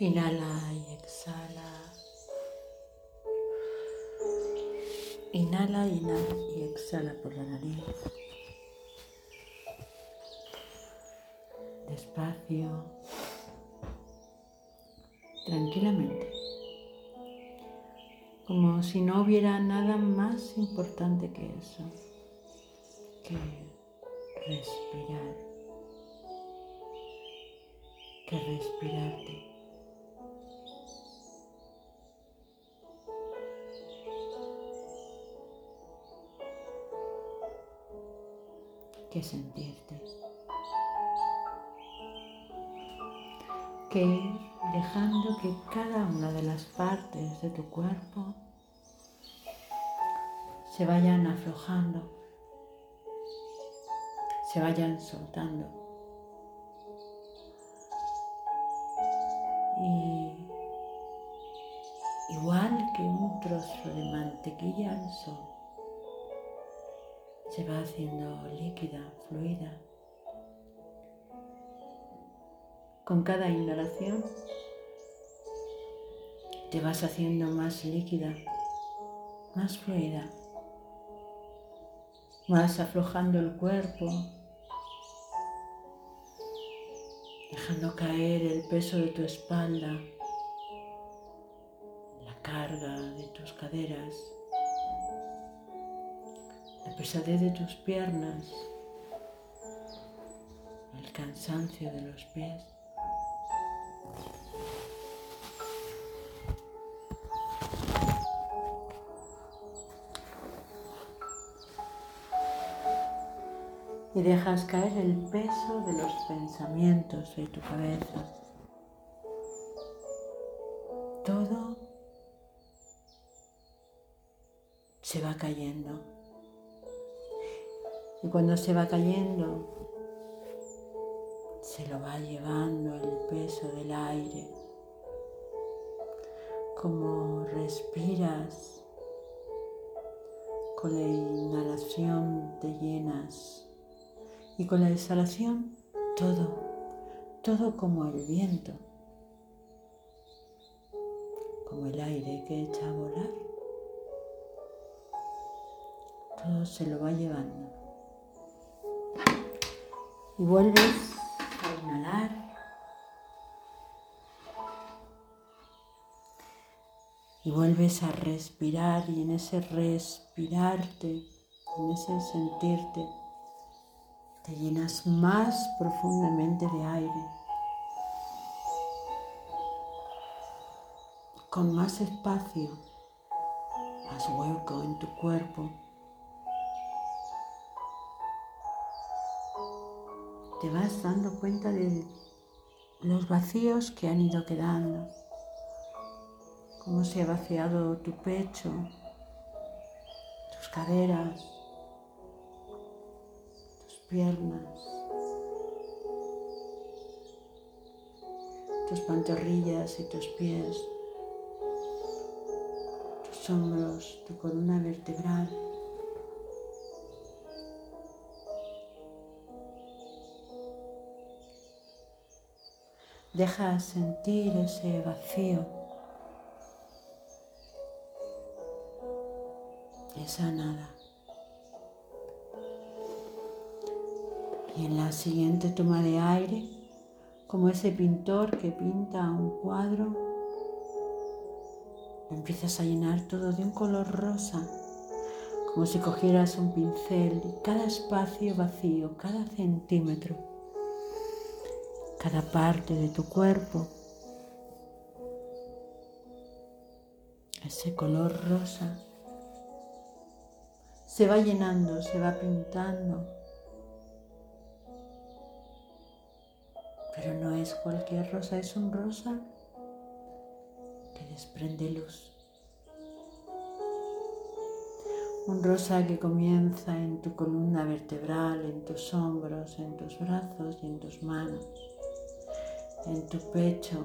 Inhala y exhala. Inhala, inhala y exhala por la nariz. Despacio. Tranquilamente. Como si no hubiera nada más importante que eso. Que respirar. Que respirarte. Que sentirte. Que dejando que cada una de las partes de tu cuerpo se vayan aflojando, se vayan soltando. Y igual que un trozo de mantequilla al sol, se va haciendo líquida, fluida. Con cada inhalación te vas haciendo más líquida, más fluida, más aflojando el cuerpo, dejando caer el peso de tu espalda, la carga de tus caderas la pesadez de tus piernas, el cansancio de los pies. Y dejas caer el peso de los pensamientos de tu cabeza. Todo se va cayendo. Y cuando se va cayendo, se lo va llevando el peso del aire. Como respiras, con la inhalación te llenas y con la exhalación todo, todo como el viento, como el aire que echa a volar. Todo se lo va llevando y vuelves a inhalar. Y vuelves a respirar y en ese respirarte, en ese sentirte, te llenas más profundamente de aire, con más espacio, más hueco en tu cuerpo. Te vas dando cuenta de los vacíos que han ido quedando, cómo se ha vaciado tu pecho, tus caderas, tus piernas, tus pantorrillas y tus pies, tus hombros, tu columna vertebral. Deja sentir ese vacío, esa nada. Y en la siguiente toma de aire, como ese pintor que pinta un cuadro, empiezas a llenar todo de un color rosa, como si cogieras un pincel y cada espacio vacío, cada centímetro cada parte de tu cuerpo, ese color rosa, se va llenando, se va pintando, pero no es cualquier rosa, es un rosa que desprende luz. Un rosa que comienza en tu columna vertebral, en tus hombros, en tus brazos y en tus manos en tu pecho,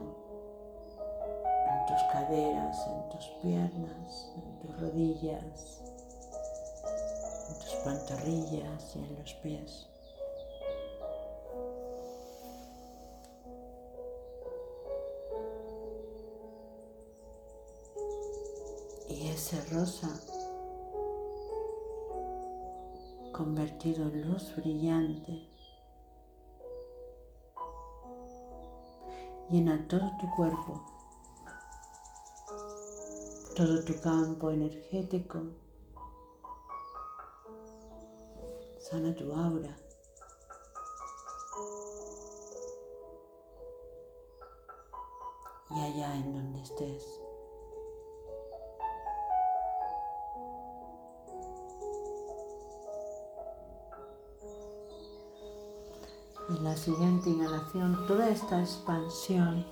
en tus caderas, en tus piernas, en tus rodillas, en tus pantorrillas y en los pies. Y ese rosa convertido en luz brillante llena todo tu cuerpo, todo tu campo energético, sana tu aura. Y allá en donde estés. En la siguiente inhalación, toda esta expansión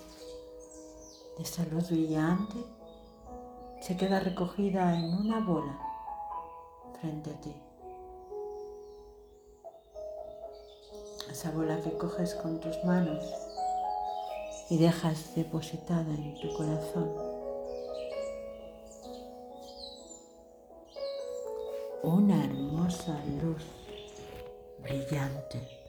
de esta luz brillante se queda recogida en una bola frente a ti. Esa bola que coges con tus manos y dejas depositada en tu corazón. Una hermosa luz brillante.